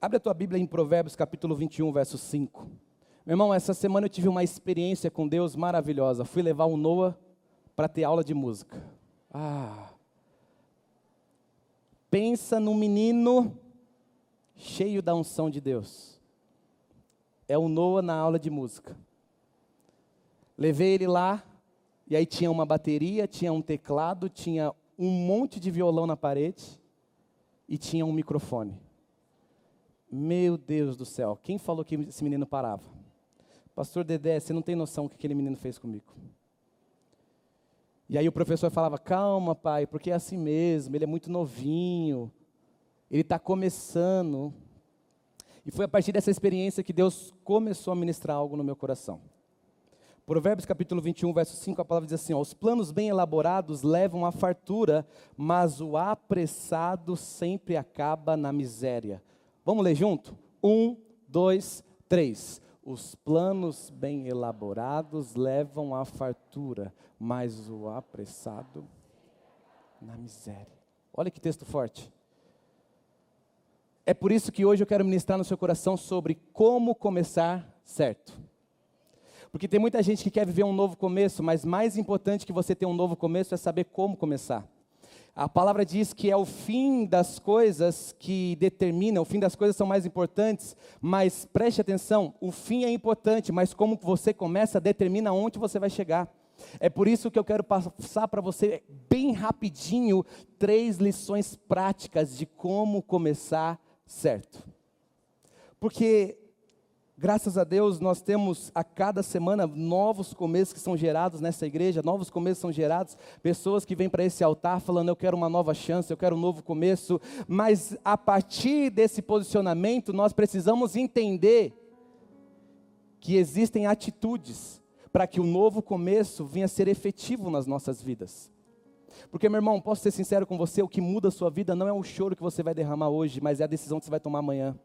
Abre a tua Bíblia em Provérbios capítulo 21, verso 5. Meu irmão, essa semana eu tive uma experiência com Deus maravilhosa. Fui levar o Noah para ter aula de música. Ah. Pensa num menino cheio da unção de Deus. É o Noah na aula de música. Levei ele lá, e aí tinha uma bateria, tinha um teclado, tinha um monte de violão na parede e tinha um microfone. Meu Deus do céu, quem falou que esse menino parava? Pastor Dedé, você não tem noção o que aquele menino fez comigo. E aí o professor falava: calma, pai, porque é assim mesmo, ele é muito novinho, ele está começando. E foi a partir dessa experiência que Deus começou a ministrar algo no meu coração. Provérbios capítulo 21, verso 5, a palavra diz assim: ó, Os planos bem elaborados levam à fartura, mas o apressado sempre acaba na miséria. Vamos ler junto? Um, dois, três. Os planos bem elaborados levam à fartura, mas o apressado na miséria. Olha que texto forte. É por isso que hoje eu quero ministrar no seu coração sobre como começar certo. Porque tem muita gente que quer viver um novo começo, mas mais importante que você ter um novo começo é saber como começar. A palavra diz que é o fim das coisas que determina, o fim das coisas são mais importantes, mas preste atenção, o fim é importante, mas como você começa determina onde você vai chegar. É por isso que eu quero passar para você bem rapidinho três lições práticas de como começar certo. Porque Graças a Deus, nós temos a cada semana novos começos que são gerados nessa igreja, novos começos são gerados, pessoas que vêm para esse altar falando: Eu quero uma nova chance, eu quero um novo começo. Mas a partir desse posicionamento, nós precisamos entender que existem atitudes para que o novo começo venha a ser efetivo nas nossas vidas. Porque, meu irmão, posso ser sincero com você: o que muda a sua vida não é o choro que você vai derramar hoje, mas é a decisão que você vai tomar amanhã.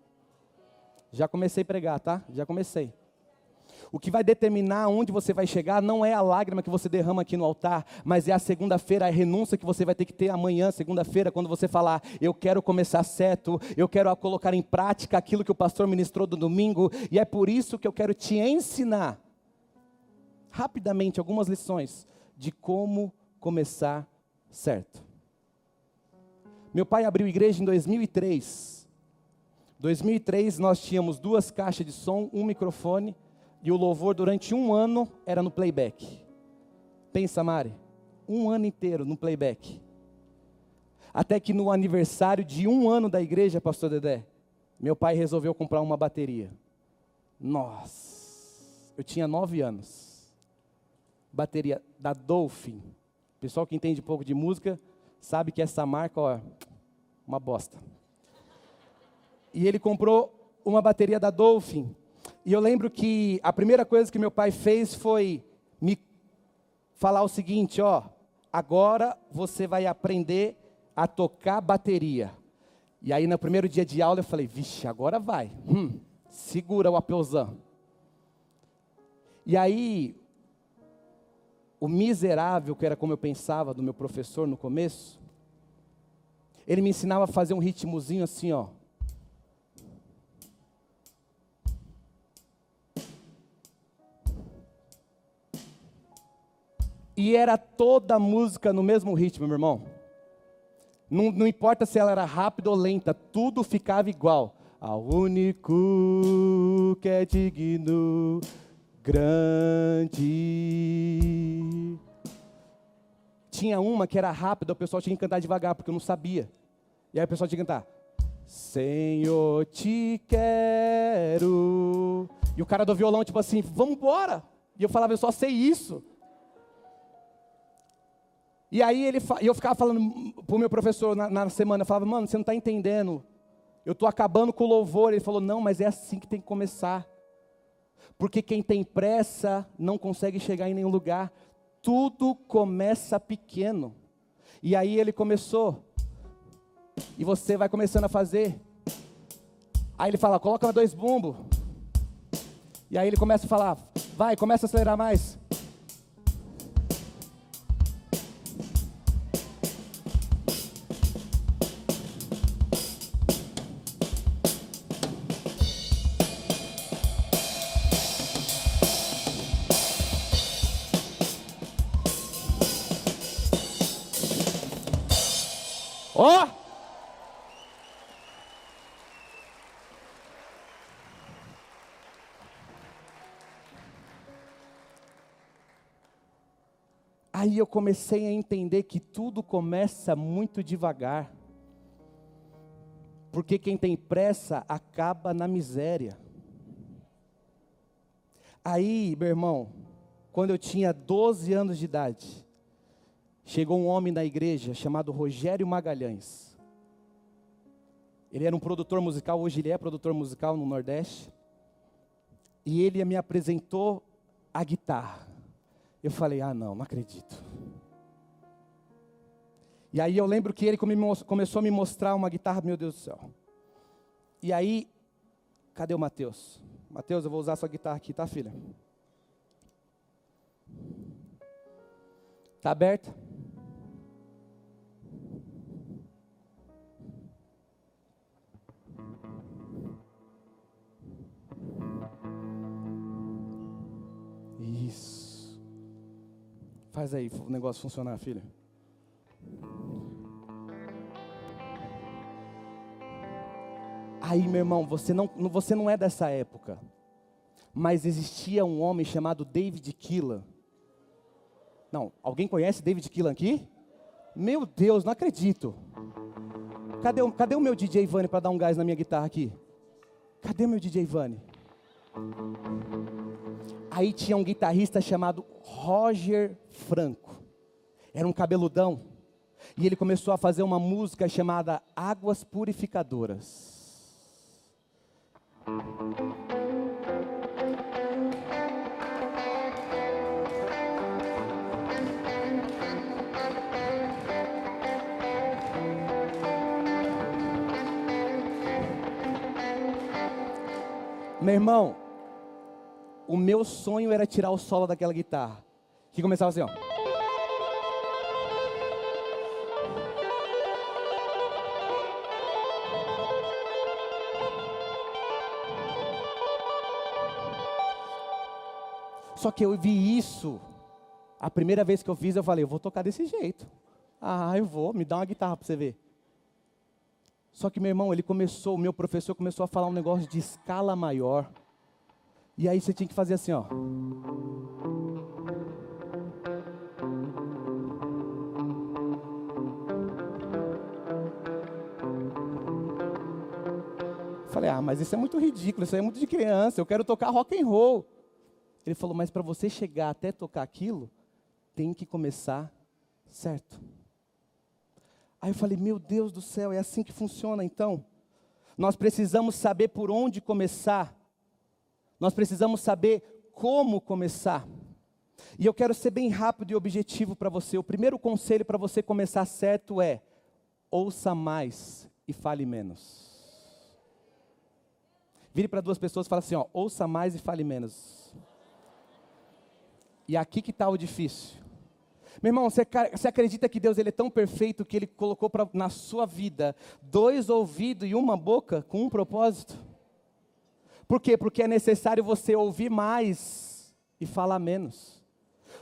Já comecei a pregar, tá? Já comecei. O que vai determinar onde você vai chegar não é a lágrima que você derrama aqui no altar, mas é a segunda-feira, a renúncia que você vai ter que ter amanhã, segunda-feira, quando você falar, eu quero começar certo, eu quero colocar em prática aquilo que o pastor ministrou do domingo, e é por isso que eu quero te ensinar, rapidamente, algumas lições de como começar certo. Meu pai abriu igreja em 2003. 2003 nós tínhamos duas caixas de som, um microfone e o louvor durante um ano era no playback. Pensa, Mari, um ano inteiro no playback. Até que no aniversário de um ano da igreja, Pastor Dedé, meu pai resolveu comprar uma bateria. Nossa, eu tinha nove anos. Bateria da Dolphin. Pessoal que entende um pouco de música sabe que essa marca, ó, uma bosta e ele comprou uma bateria da Dolphin. E eu lembro que a primeira coisa que meu pai fez foi me falar o seguinte, ó, agora você vai aprender a tocar bateria. E aí no primeiro dia de aula eu falei, vixe, agora vai. Hum, segura o apeuzão. E aí, o miserável, que era como eu pensava do meu professor no começo, ele me ensinava a fazer um ritmozinho assim, ó. E era toda a música no mesmo ritmo, meu irmão. Não, não importa se ela era rápida ou lenta, tudo ficava igual. Ao único que é digno, grande. Tinha uma que era rápida, o pessoal tinha que cantar devagar, porque eu não sabia. E aí o pessoal tinha que cantar. Senhor, te quero. E o cara do violão, tipo assim, vamos. E eu falava, eu só sei isso. E aí ele, eu ficava falando para o meu professor na, na, semana, eu falava, mano, você não está entendendo. Eu estou acabando com o louvor. Ele falou, não, mas é assim que tem que começar. Porque quem tem pressa não consegue chegar em nenhum lugar. Tudo começa pequeno. E aí ele começou. E você vai começando a fazer. Aí ele fala, coloca dois bumbos. E aí ele começa a falar, vai, começa a acelerar mais. Aí eu comecei a entender que tudo começa muito devagar. Porque quem tem pressa acaba na miséria. Aí, meu irmão, quando eu tinha 12 anos de idade, chegou um homem na igreja chamado Rogério Magalhães. Ele era um produtor musical, hoje ele é produtor musical no Nordeste. E ele me apresentou a guitarra. Eu falei: ah, não, não acredito. E aí eu lembro que ele começou a me mostrar uma guitarra, meu Deus do céu. E aí, cadê o Mateus? Mateus, eu vou usar sua guitarra aqui, tá, filha? Tá aberta? Faz aí o negócio funcionar, filha. Aí, meu irmão, você não, você não é dessa época. Mas existia um homem chamado David Keelan. Não, alguém conhece David Keelan aqui? Meu Deus, não acredito. Cadê, cadê o meu DJ Vani para dar um gás na minha guitarra aqui? Cadê meu DJ Vani? Aí tinha um guitarrista chamado Roger Franco. Era um cabeludão. E ele começou a fazer uma música chamada Águas Purificadoras. Meu irmão, o meu sonho era tirar o solo daquela guitarra. Que começava assim, ó. Só que eu vi isso. A primeira vez que eu fiz, eu falei, eu vou tocar desse jeito. Ah, eu vou, me dá uma guitarra para você ver. Só que meu irmão, ele começou, o meu professor começou a falar um negócio de escala maior. E aí você tinha que fazer assim, ó. Falei, ah, mas isso é muito ridículo, isso é muito de criança, eu quero tocar rock and roll. Ele falou, mas para você chegar até tocar aquilo, tem que começar certo. Aí eu falei, meu Deus do céu, é assim que funciona então? Nós precisamos saber por onde começar nós precisamos saber como começar. E eu quero ser bem rápido e objetivo para você. O primeiro conselho para você começar certo é: ouça mais e fale menos. Vire para duas pessoas e fale assim: ó, ouça mais e fale menos. E aqui que está o difícil. Meu irmão, você, você, acredita que Deus ele é tão perfeito que Ele colocou pra, na sua vida dois ouvidos e uma boca com um propósito? Por quê? Porque é necessário você ouvir mais e falar menos.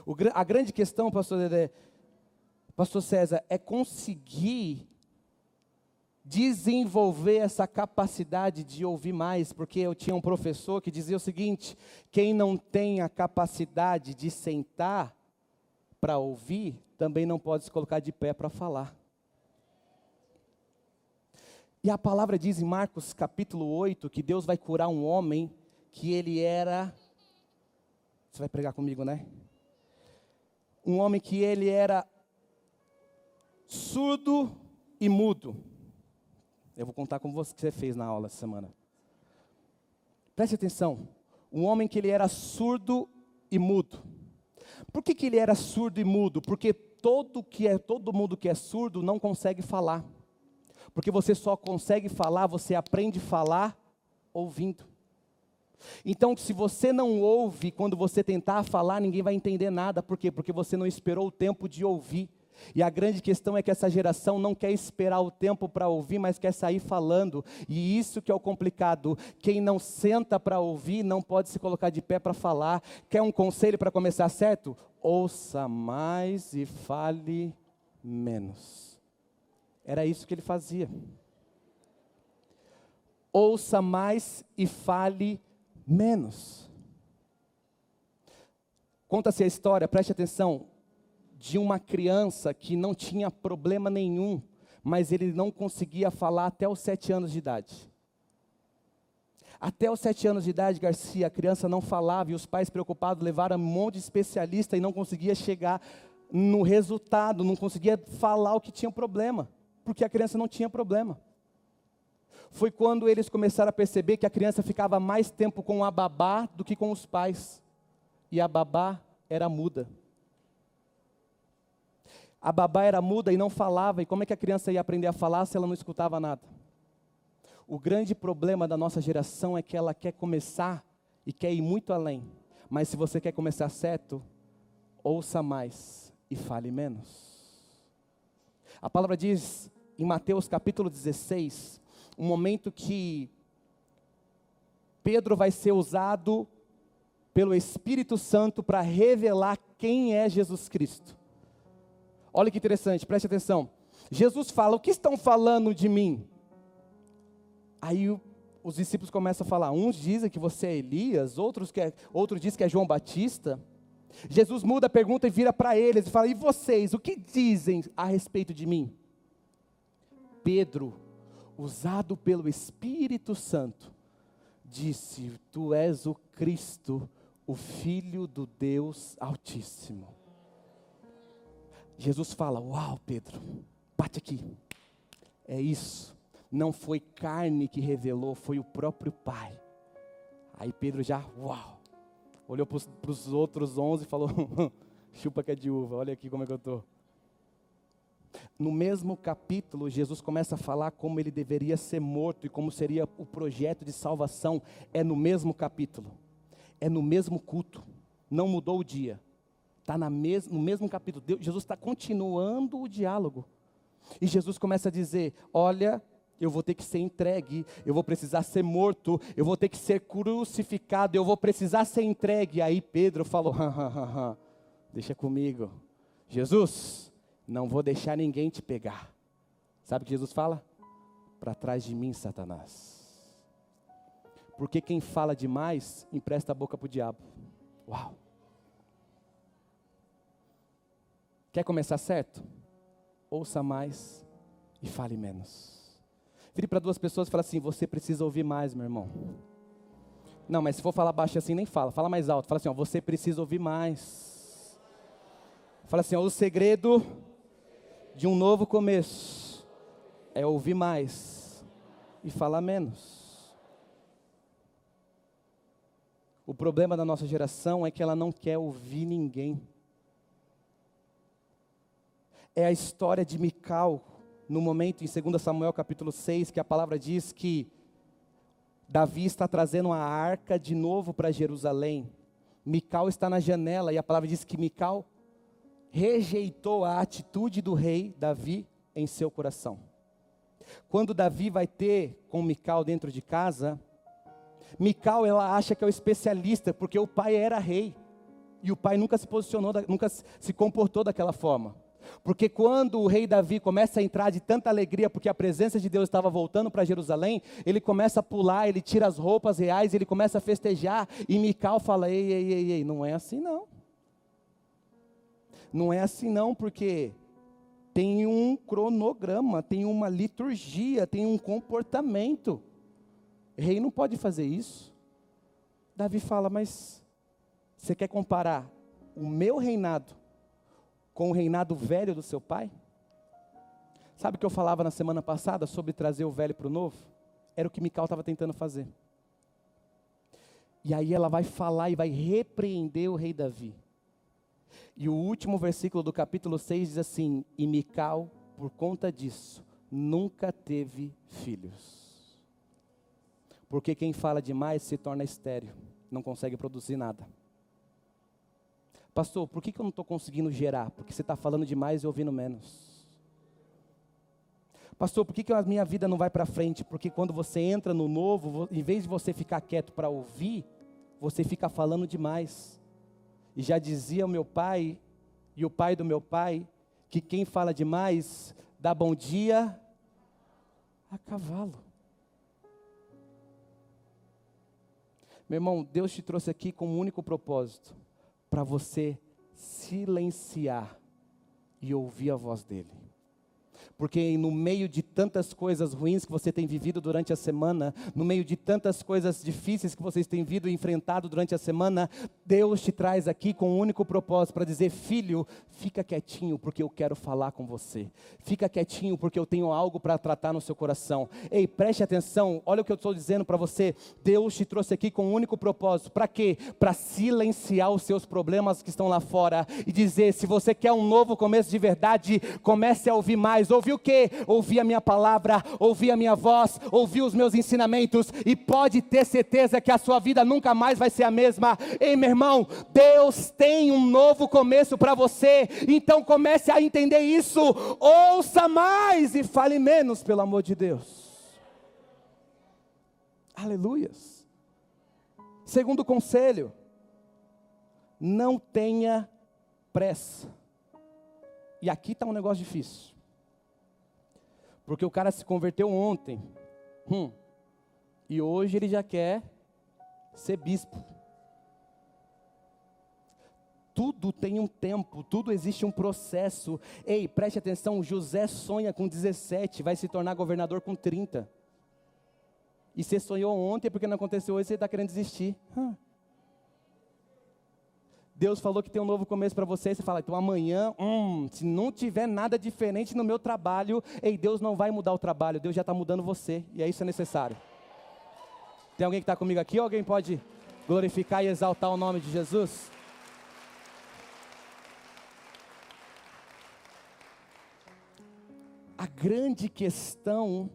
O, a grande questão, pastor Dedé, pastor César, é conseguir desenvolver essa capacidade de ouvir mais, porque eu tinha um professor que dizia o seguinte: quem não tem a capacidade de sentar para ouvir, também não pode se colocar de pé para falar. E a palavra diz em Marcos capítulo 8 que Deus vai curar um homem que ele era. Você vai pregar comigo, né? Um homem que ele era surdo e mudo. Eu vou contar como você fez na aula essa semana. Preste atenção. Um homem que ele era surdo e mudo. Por que, que ele era surdo e mudo? Porque todo, que é, todo mundo que é surdo não consegue falar. Porque você só consegue falar, você aprende a falar ouvindo. Então, se você não ouve, quando você tentar falar, ninguém vai entender nada. Por quê? Porque você não esperou o tempo de ouvir. E a grande questão é que essa geração não quer esperar o tempo para ouvir, mas quer sair falando. E isso que é o complicado. Quem não senta para ouvir não pode se colocar de pé para falar. Quer um conselho para começar certo? Ouça mais e fale menos. Era isso que ele fazia. Ouça mais e fale menos. Conta-se a história, preste atenção, de uma criança que não tinha problema nenhum, mas ele não conseguia falar até os sete anos de idade. Até os sete anos de idade, Garcia, a criança não falava e os pais preocupados levaram um monte de especialista e não conseguia chegar no resultado, não conseguia falar o que tinha problema, porque a criança não tinha problema. Foi quando eles começaram a perceber que a criança ficava mais tempo com a babá do que com os pais, e a babá era muda. A babá era muda e não falava, e como é que a criança ia aprender a falar se ela não escutava nada? O grande problema da nossa geração é que ela quer começar e quer ir muito além. Mas se você quer começar certo, ouça mais e fale menos. A palavra diz em Mateus capítulo 16, um momento que Pedro vai ser usado pelo Espírito Santo para revelar quem é Jesus Cristo. Olha que interessante, preste atenção. Jesus fala: O que estão falando de mim? Aí os discípulos começam a falar: uns dizem que você é Elias, outros, que é, outros que é João Batista. Jesus muda a pergunta e vira para eles e fala: E vocês, o que dizem a respeito de mim? Pedro, usado pelo Espírito Santo, disse: Tu és o Cristo, o Filho do Deus Altíssimo. Jesus fala: Uau, Pedro, bate aqui. É isso. Não foi carne que revelou, foi o próprio Pai. Aí Pedro já, uau, olhou para os outros onze e falou: chupa que é de uva, olha aqui como é que eu estou. No mesmo capítulo, Jesus começa a falar como ele deveria ser morto e como seria o projeto de salvação. É no mesmo capítulo, é no mesmo culto, não mudou o dia. Está mes no mesmo capítulo. Deus, Jesus está continuando o diálogo. E Jesus começa a dizer: Olha, eu vou ter que ser entregue, eu vou precisar ser morto, eu vou ter que ser crucificado, eu vou precisar ser entregue. Aí Pedro falou: Deixa comigo. Jesus, não vou deixar ninguém te pegar. Sabe o que Jesus fala? Para trás de mim, Satanás. Porque quem fala demais empresta a boca para o diabo. Uau! Quer começar certo? Ouça mais e fale menos. Vire para duas pessoas e fala assim: você precisa ouvir mais, meu irmão. Não, mas se for falar baixo assim, nem fala. Fala mais alto. Fala assim: ó, você precisa ouvir mais. Fala assim: ó, o segredo de um novo começo é ouvir mais e falar menos. O problema da nossa geração é que ela não quer ouvir ninguém é a história de Mical, no momento em 2 Samuel capítulo 6, que a palavra diz que Davi está trazendo a arca de novo para Jerusalém. Mical está na janela e a palavra diz que Mical rejeitou a atitude do rei Davi em seu coração. Quando Davi vai ter com Mical dentro de casa, Mical ela acha que é o especialista, porque o pai era rei. E o pai nunca se posicionou, nunca se comportou daquela forma. Porque quando o rei Davi começa a entrar de tanta alegria, porque a presença de Deus estava voltando para Jerusalém, ele começa a pular, ele tira as roupas reais, ele começa a festejar, e Mical fala: ei, ei, ei, ei, não é assim não. Não é assim não, porque tem um cronograma, tem uma liturgia, tem um comportamento. Rei não pode fazer isso. Davi fala, mas você quer comparar o meu reinado com o reinado velho do seu pai? Sabe o que eu falava na semana passada sobre trazer o velho para o novo? Era o que Mical estava tentando fazer. E aí ela vai falar e vai repreender o rei Davi. E o último versículo do capítulo 6 diz assim: E Mical, por conta disso, nunca teve filhos. Porque quem fala demais se torna estéreo, não consegue produzir nada. Pastor, por que, eu não estou conseguindo gerar? Porque você está falando demais e ouvindo menos. Pastor, por que, que a minha vida não vai para frente? Porque quando você entra no novo, em vez de você ficar quieto para ouvir, você fica falando demais. E já dizia o meu pai, e o pai do meu pai, que quem fala demais dá bom dia a cavalo. Meu irmão, Deus te trouxe aqui com um único propósito: para você silenciar e ouvir a voz dEle. Porque no meio de tantas coisas ruins que você tem vivido durante a semana, no meio de tantas coisas difíceis que vocês têm vindo e enfrentado durante a semana, Deus te traz aqui com um único propósito para dizer: filho, fica quietinho porque eu quero falar com você. Fica quietinho porque eu tenho algo para tratar no seu coração. Ei, preste atenção, olha o que eu estou dizendo para você. Deus te trouxe aqui com um único propósito. Para quê? Para silenciar os seus problemas que estão lá fora e dizer: se você quer um novo começo de verdade, comece a ouvir mais, ouvir o quê? Ouvir a minha palavra, ouvir a minha voz, ouvir os meus ensinamentos, e pode ter certeza que a sua vida nunca mais vai ser a mesma. Ei, meu irmão, Deus tem um novo começo para você, então comece a entender isso. Ouça mais e fale menos, pelo amor de Deus. Aleluias. Segundo conselho, não tenha pressa. E aqui está um negócio difícil. Porque o cara se converteu ontem. Hum. E hoje ele já quer ser bispo. Tudo tem um tempo, tudo existe um processo. Ei, preste atenção: José sonha com 17, vai se tornar governador com 30. E você sonhou ontem porque não aconteceu hoje, você está querendo desistir. Hum. Deus falou que tem um novo começo para você, você fala, então amanhã, hum, se não tiver nada diferente no meu trabalho, ei, Deus não vai mudar o trabalho, Deus já está mudando você, e é isso é necessário. Tem alguém que está comigo aqui? Alguém pode glorificar e exaltar o nome de Jesus? A grande questão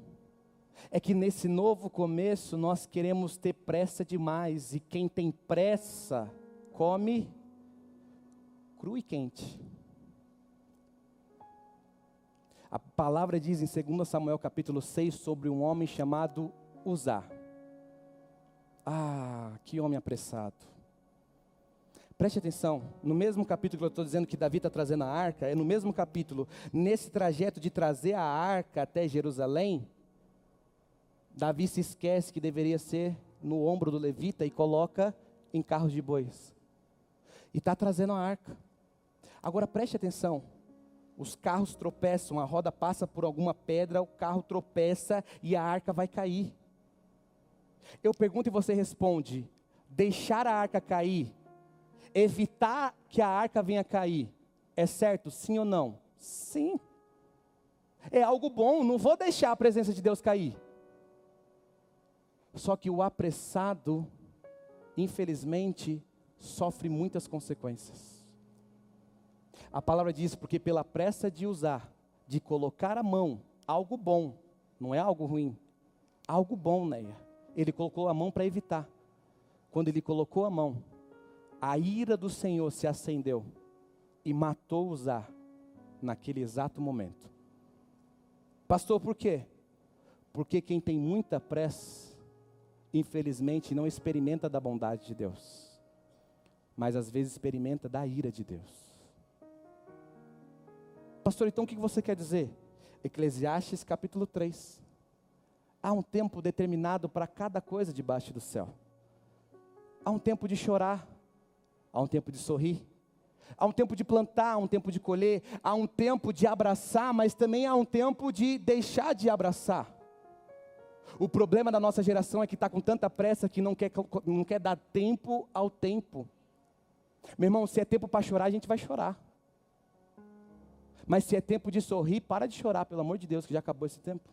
é que nesse novo começo nós queremos ter pressa demais, e quem tem pressa, come cru e quente. A palavra diz em 2 Samuel capítulo 6 sobre um homem chamado Uzá. Ah, que homem apressado. Preste atenção, no mesmo capítulo que eu estou dizendo que Davi está trazendo a arca, é no mesmo capítulo, nesse trajeto de trazer a arca até Jerusalém, Davi se esquece que deveria ser no ombro do levita e coloca em carros de bois. E está trazendo a arca. Agora preste atenção. Os carros tropeçam, a roda passa por alguma pedra, o carro tropeça e a arca vai cair. Eu pergunto e você responde: deixar a arca cair, evitar que a arca venha cair, é certo? Sim ou não? Sim. É algo bom, não vou deixar a presença de Deus cair. Só que o apressado, infelizmente, sofre muitas consequências. A palavra diz: porque pela pressa de usar, de colocar a mão, algo bom, não é algo ruim, algo bom, Neia. Ele colocou a mão para evitar. Quando ele colocou a mão, a ira do Senhor se acendeu e matou Uzá naquele exato momento. Pastor, por quê? Porque quem tem muita pressa, infelizmente, não experimenta da bondade de Deus, mas às vezes experimenta da ira de Deus. Pastor, então o que você quer dizer? Eclesiastes capítulo 3. Há um tempo determinado para cada coisa debaixo do céu. Há um tempo de chorar, há um tempo de sorrir, há um tempo de plantar, há um tempo de colher, há um tempo de abraçar, mas também há um tempo de deixar de abraçar. O problema da nossa geração é que está com tanta pressa que não quer, não quer dar tempo ao tempo. Meu irmão, se é tempo para chorar, a gente vai chorar. Mas se é tempo de sorrir, para de chorar, pelo amor de Deus, que já acabou esse tempo.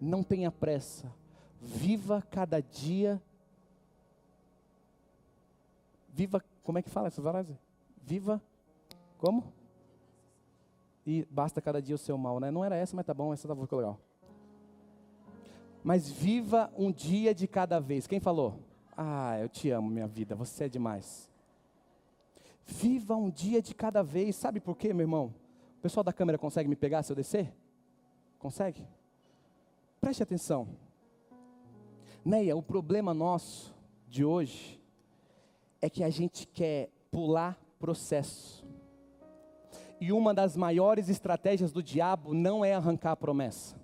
Não tenha pressa. Viva cada dia. Viva, como é que fala essa frase? Viva como? E basta cada dia o seu mal, né? Não era essa, mas tá bom, essa tá ficou legal. Mas viva um dia de cada vez. Quem falou? Ah, eu te amo, minha vida, você é demais. Viva um dia de cada vez. Sabe por quê, meu irmão? O pessoal da câmera consegue me pegar se eu descer? Consegue? Preste atenção. Neia, o problema nosso de hoje é que a gente quer pular processo. E uma das maiores estratégias do diabo não é arrancar a promessa.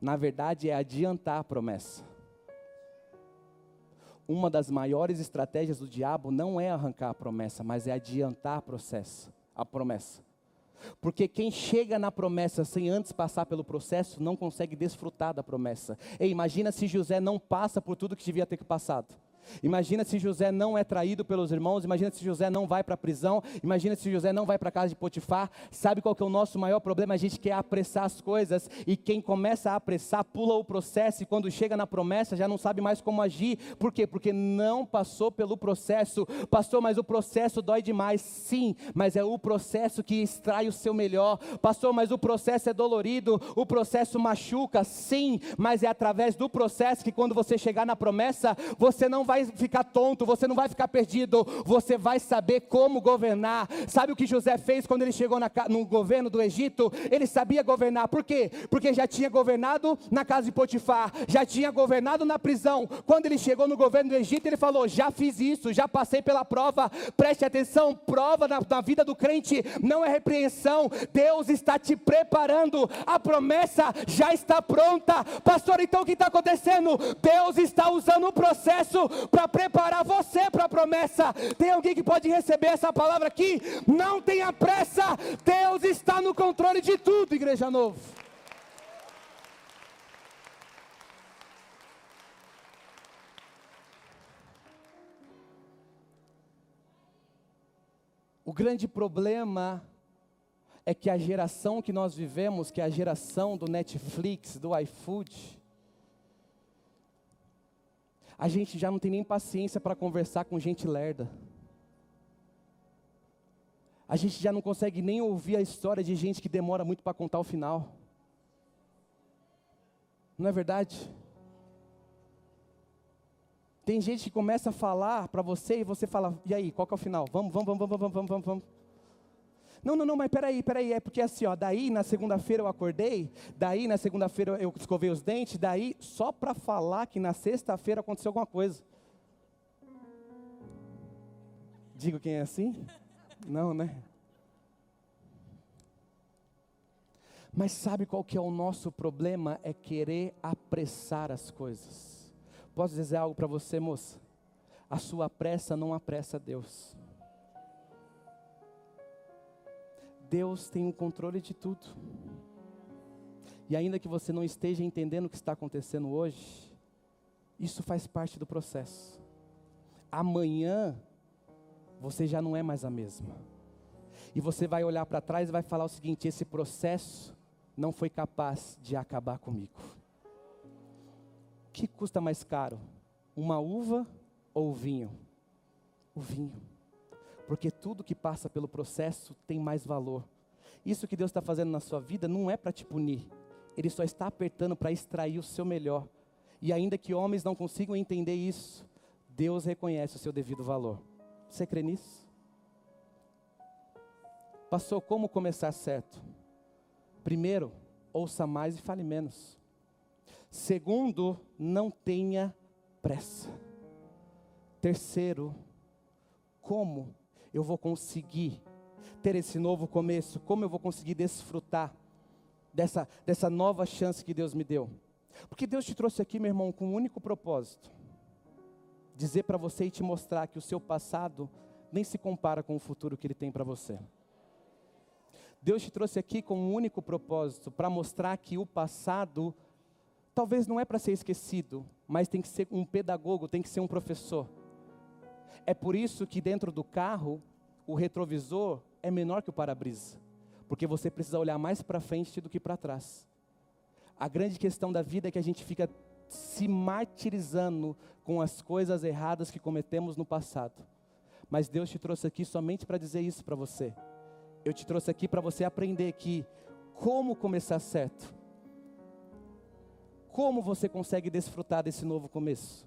Na verdade, é adiantar a promessa. Uma das maiores estratégias do diabo não é arrancar a promessa, mas é adiantar a processo, a promessa. Porque quem chega na promessa sem antes passar pelo processo não consegue desfrutar da promessa. E imagina se José não passa por tudo que devia ter passado. Imagina se José não é traído pelos irmãos, imagina se José não vai para a prisão, imagina se José não vai para a casa de Potifar. Sabe qual que é o nosso maior problema? A gente quer apressar as coisas e quem começa a apressar pula o processo e quando chega na promessa já não sabe mais como agir. Por quê? Porque não passou pelo processo. Pastor, mas o processo dói demais. Sim, mas é o processo que extrai o seu melhor. Pastor, mas o processo é dolorido, o processo machuca. Sim, mas é através do processo que quando você chegar na promessa, você não vai vai ficar tonto, você não vai ficar perdido, você vai saber como governar. Sabe o que José fez quando ele chegou na, no governo do Egito? Ele sabia governar, por quê? Porque já tinha governado na casa de Potifar, já tinha governado na prisão. Quando ele chegou no governo do Egito, ele falou: Já fiz isso, já passei pela prova. Preste atenção: prova na, na vida do crente não é repreensão, Deus está te preparando, a promessa já está pronta. Pastor, então o que está acontecendo? Deus está usando o processo para preparar você para a promessa. Tem alguém que pode receber essa palavra aqui? Não tenha pressa, Deus está no controle de tudo, igreja novo. O grande problema é que a geração que nós vivemos, que é a geração do Netflix, do iFood, a gente já não tem nem paciência para conversar com gente lerda. A gente já não consegue nem ouvir a história de gente que demora muito para contar o final. Não é verdade? Tem gente que começa a falar para você e você fala, e aí, qual que é o final? Vamos, vamos, vamos, vamos, vamos, vamos, vamos. Não, não, não, mas peraí, peraí, é porque assim, ó, daí na segunda-feira eu acordei, daí na segunda-feira eu escovei os dentes, daí só para falar que na sexta-feira aconteceu alguma coisa. Digo quem é assim? Não, né? Mas sabe qual que é o nosso problema? É querer apressar as coisas. Posso dizer algo para você, moça? A sua pressa não apressa Deus. Deus tem o controle de tudo. E ainda que você não esteja entendendo o que está acontecendo hoje, isso faz parte do processo. Amanhã, você já não é mais a mesma. E você vai olhar para trás e vai falar o seguinte: esse processo não foi capaz de acabar comigo. O que custa mais caro? Uma uva ou o vinho? O vinho porque tudo que passa pelo processo tem mais valor. Isso que Deus está fazendo na sua vida não é para te punir, Ele só está apertando para extrair o seu melhor. E ainda que homens não consigam entender isso, Deus reconhece o seu devido valor. Você crê nisso? Pastor, como começar certo? Primeiro, ouça mais e fale menos. Segundo, não tenha pressa. Terceiro, como eu vou conseguir ter esse novo começo? Como eu vou conseguir desfrutar dessa, dessa nova chance que Deus me deu? Porque Deus te trouxe aqui, meu irmão, com um único propósito: dizer para você e te mostrar que o seu passado nem se compara com o futuro que Ele tem para você. Deus te trouxe aqui com um único propósito, para mostrar que o passado talvez não é para ser esquecido, mas tem que ser um pedagogo, tem que ser um professor. É por isso que dentro do carro, o retrovisor é menor que o para-brisa, porque você precisa olhar mais para frente do que para trás. A grande questão da vida é que a gente fica se martirizando com as coisas erradas que cometemos no passado. Mas Deus te trouxe aqui somente para dizer isso para você. Eu te trouxe aqui para você aprender que como começar certo. Como você consegue desfrutar desse novo começo?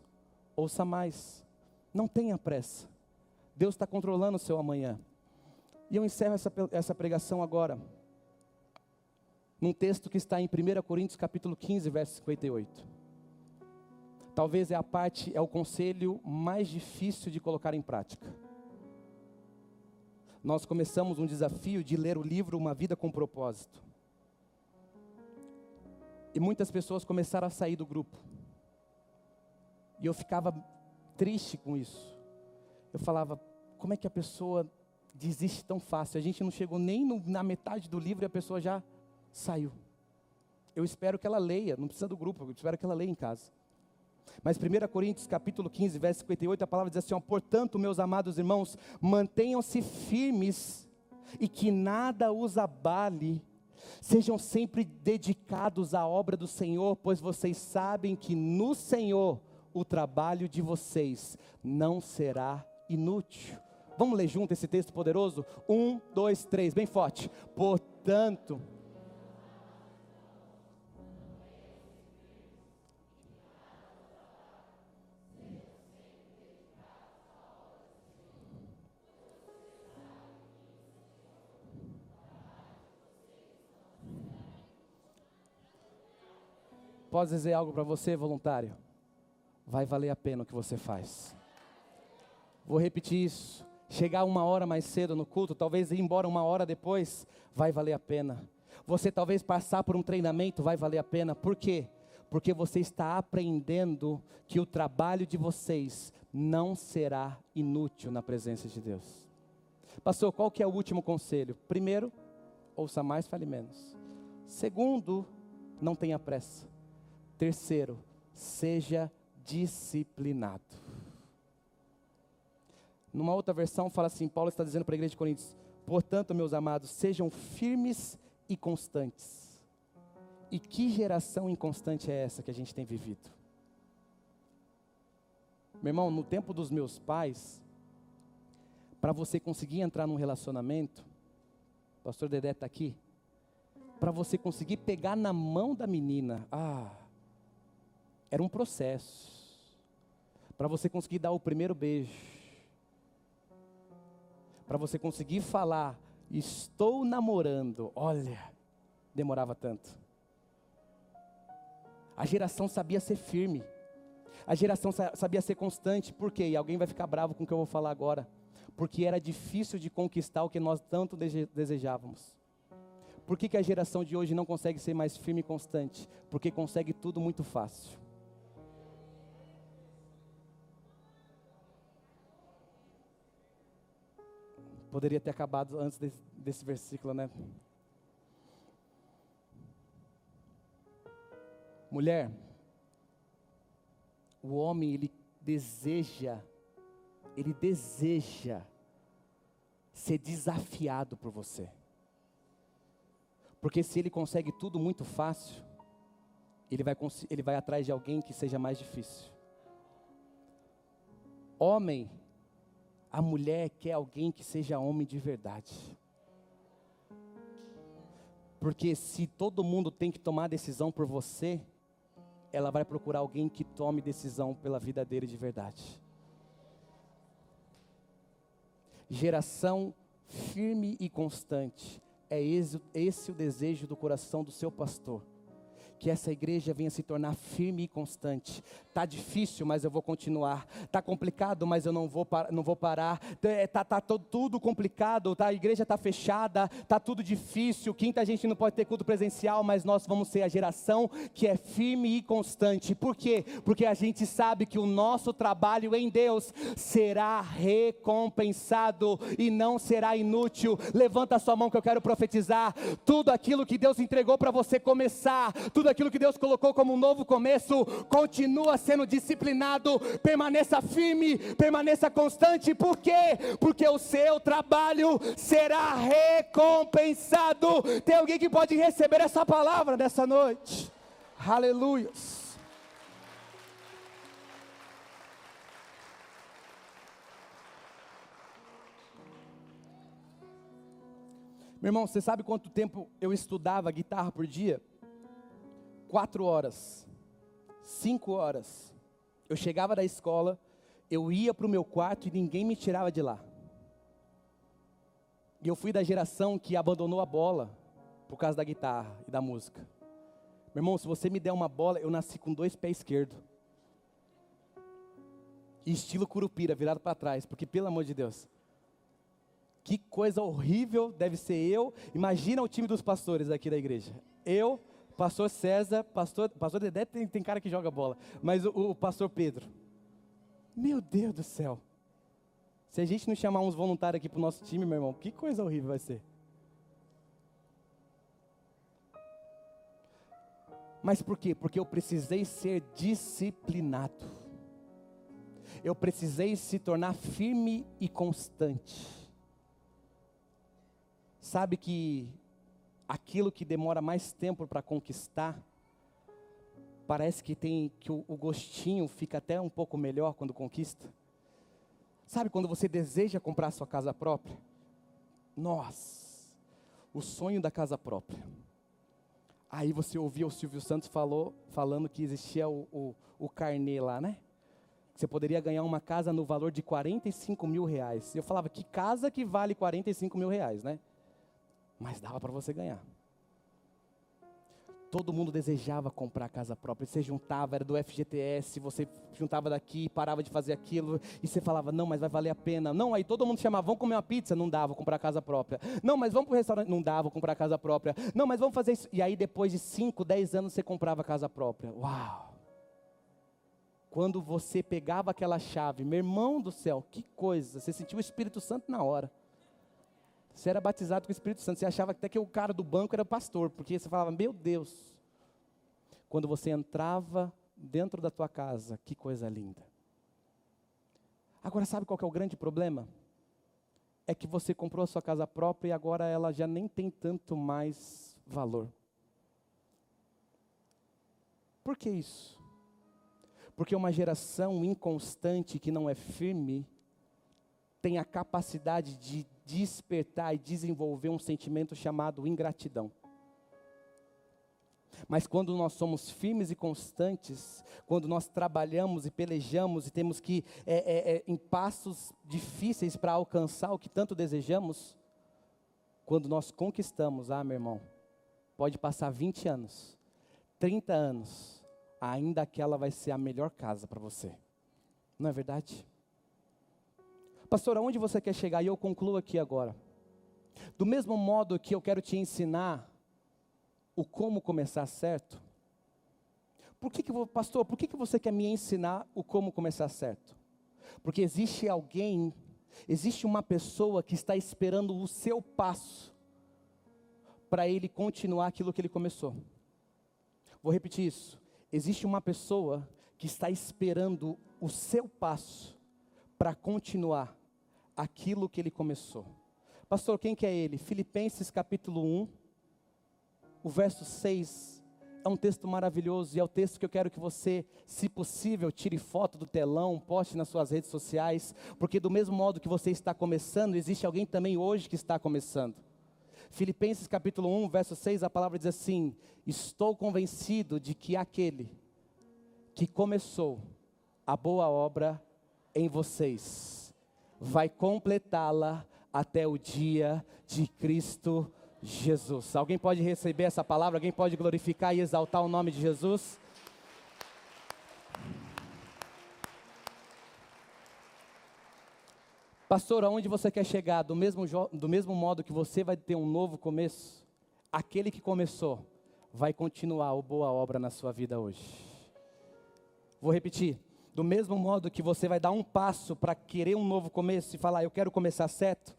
Ouça mais. Não tenha pressa. Deus está controlando o seu amanhã. E eu encerro essa, essa pregação agora. Num texto que está em 1 Coríntios capítulo 15, verso 58. Talvez é a parte, é o conselho mais difícil de colocar em prática. nós começamos um desafio de ler o livro Uma Vida com Propósito. E muitas pessoas começaram a sair do grupo. E eu ficava triste com isso. Eu falava, como é que a pessoa desiste tão fácil? A gente não chegou nem no, na metade do livro e a pessoa já saiu. Eu espero que ela leia, não precisa do grupo, eu espero que ela leia em casa. Mas 1 Coríntios capítulo 15, verso 58, a palavra diz assim: ó, Portanto, meus amados irmãos, mantenham-se firmes e que nada os abale. Sejam sempre dedicados à obra do Senhor, pois vocês sabem que no Senhor o trabalho de vocês não será inútil. Vamos ler junto esse texto poderoso? Um, dois, três, bem forte. Portanto, Posso dizer algo para você, voluntário? Vai valer a pena o que você faz. Vou repetir isso. Chegar uma hora mais cedo no culto, talvez ir embora uma hora depois, vai valer a pena. Você talvez passar por um treinamento, vai valer a pena. Por quê? Porque você está aprendendo que o trabalho de vocês não será inútil na presença de Deus. Pastor, qual que é o último conselho? Primeiro, ouça mais, fale menos. Segundo, não tenha pressa. Terceiro, seja disciplinado. Numa outra versão fala assim, Paulo está dizendo para a igreja de Coríntios, portanto, meus amados, sejam firmes e constantes. E que geração inconstante é essa que a gente tem vivido? Meu irmão, no tempo dos meus pais, para você conseguir entrar num relacionamento, o pastor Dedé está aqui, para você conseguir pegar na mão da menina, ah, era um processo. Para você conseguir dar o primeiro beijo. Para você conseguir falar, estou namorando. Olha, demorava tanto. A geração sabia ser firme. A geração sabia ser constante. Por quê? E alguém vai ficar bravo com o que eu vou falar agora. Porque era difícil de conquistar o que nós tanto desejávamos. Por que, que a geração de hoje não consegue ser mais firme e constante? Porque consegue tudo muito fácil. Poderia ter acabado antes desse, desse versículo, né? Mulher, o homem ele deseja, ele deseja ser desafiado por você. Porque se ele consegue tudo muito fácil, ele vai, ele vai atrás de alguém que seja mais difícil. Homem, a mulher quer alguém que seja homem de verdade. Porque se todo mundo tem que tomar decisão por você, ela vai procurar alguém que tome decisão pela vida dele de verdade. Geração firme e constante. É esse, esse o desejo do coração do seu pastor que essa igreja venha se tornar firme e constante. Tá difícil, mas eu vou continuar. Tá complicado, mas eu não vou, par não vou parar. É, tá, tá, tudo complicado, tá? A igreja tá fechada, tá tudo difícil. Quinta a gente não pode ter culto presencial, mas nós vamos ser a geração que é firme e constante. Por quê? Porque a gente sabe que o nosso trabalho em Deus será recompensado e não será inútil. Levanta a sua mão que eu quero profetizar. Tudo aquilo que Deus entregou para você começar, tudo tudo aquilo que Deus colocou como um novo começo, continua sendo disciplinado, permaneça firme, permaneça constante, por quê? Porque o seu trabalho será recompensado. Tem alguém que pode receber essa palavra nessa noite? Aleluia. Meu irmão, você sabe quanto tempo eu estudava guitarra por dia? Quatro horas, cinco horas. Eu chegava da escola, eu ia para o meu quarto e ninguém me tirava de lá. E eu fui da geração que abandonou a bola por causa da guitarra e da música. Meu irmão, se você me der uma bola, eu nasci com dois pés esquerdos. Estilo curupira, virado para trás, porque pelo amor de Deus. Que coisa horrível deve ser eu. Imagina o time dos pastores aqui da igreja. Eu, pastor César, pastor, pastor Dedé tem, tem cara que joga bola, mas o, o pastor Pedro. Meu Deus do céu. Se a gente não chamar uns voluntários aqui para o nosso time, meu irmão, que coisa horrível vai ser. Mas por quê? Porque eu precisei ser disciplinado. Eu precisei se tornar firme e constante. Sabe que aquilo que demora mais tempo para conquistar, parece que tem que o, o gostinho fica até um pouco melhor quando conquista. Sabe quando você deseja comprar sua casa própria? Nós, o sonho da casa própria. Aí você ouvia o Silvio Santos falou, falando que existia o, o, o carnê lá, né? Você poderia ganhar uma casa no valor de 45 mil reais. Eu falava, que casa que vale 45 mil reais, né? Mas dava para você ganhar. Todo mundo desejava comprar casa própria. Você juntava, era do FGTS, você juntava daqui, parava de fazer aquilo, e você falava, não, mas vai valer a pena. Não, aí todo mundo chamava, vamos comer uma pizza, não dava, comprar casa própria. Não, mas vamos para o restaurante, não dava, comprar casa própria. Não, mas vamos fazer isso. E aí depois de 5, 10 anos você comprava casa própria. Uau! Quando você pegava aquela chave, meu irmão do céu, que coisa, você sentiu o Espírito Santo na hora. Você era batizado com o Espírito Santo. Você achava até que o cara do banco era pastor, porque você falava, meu Deus. Quando você entrava dentro da tua casa, que coisa linda. Agora, sabe qual é o grande problema? É que você comprou a sua casa própria e agora ela já nem tem tanto mais valor. Por que isso? Porque uma geração inconstante que não é firme tem a capacidade de despertar e desenvolver um sentimento chamado ingratidão. Mas quando nós somos firmes e constantes, quando nós trabalhamos e pelejamos e temos que é, é, é, em passos difíceis para alcançar o que tanto desejamos, quando nós conquistamos, ah, meu irmão, pode passar 20 anos, 30 anos, ainda aquela vai ser a melhor casa para você. Não é verdade? Pastor, aonde você quer chegar? E eu concluo aqui agora. Do mesmo modo que eu quero te ensinar o como começar certo, por que, que pastor, por que, que você quer me ensinar o como começar certo? Porque existe alguém, existe uma pessoa que está esperando o seu passo para ele continuar aquilo que ele começou. Vou repetir isso. Existe uma pessoa que está esperando o seu passo para continuar aquilo que ele começou. Pastor, quem que é ele? Filipenses capítulo 1, o verso 6. É um texto maravilhoso e é o texto que eu quero que você, se possível, tire foto do telão, poste nas suas redes sociais, porque do mesmo modo que você está começando, existe alguém também hoje que está começando. Filipenses capítulo 1, verso 6, a palavra diz assim: Estou convencido de que aquele que começou a boa obra em vocês vai completá-la até o dia de Cristo Jesus. Alguém pode receber essa palavra? Alguém pode glorificar e exaltar o nome de Jesus? Pastor, aonde você quer chegar? Do mesmo, do mesmo modo que você vai ter um novo começo, aquele que começou vai continuar a boa obra na sua vida hoje. Vou repetir. Do mesmo modo que você vai dar um passo para querer um novo começo e falar, eu quero começar certo.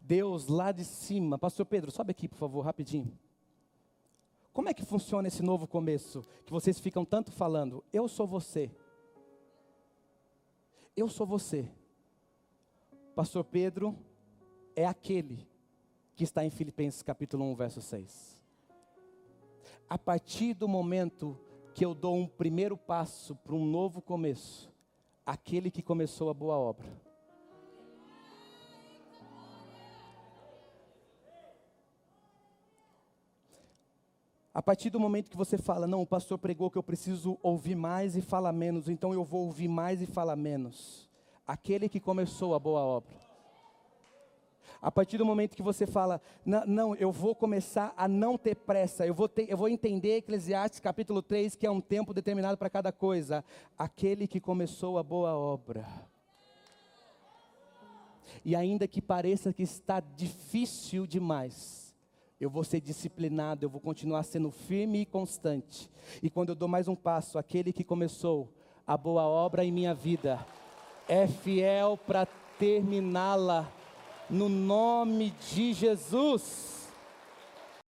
Deus lá de cima, Pastor Pedro, sobe aqui por favor, rapidinho. Como é que funciona esse novo começo que vocês ficam tanto falando? Eu sou você. Eu sou você. Pastor Pedro é aquele que está em Filipenses capítulo 1, verso 6. A partir do momento que eu dou um primeiro passo para um novo começo, aquele que começou a boa obra. A partir do momento que você fala, não, o pastor pregou que eu preciso ouvir mais e falar menos, então eu vou ouvir mais e falar menos. Aquele que começou a boa obra. A partir do momento que você fala, não, eu vou começar a não ter pressa, eu vou, ter, eu vou entender Eclesiastes capítulo 3, que é um tempo determinado para cada coisa. Aquele que começou a boa obra. E ainda que pareça que está difícil demais, eu vou ser disciplinado, eu vou continuar sendo firme e constante. E quando eu dou mais um passo, aquele que começou a boa obra em minha vida é fiel para terminá-la no nome de Jesus.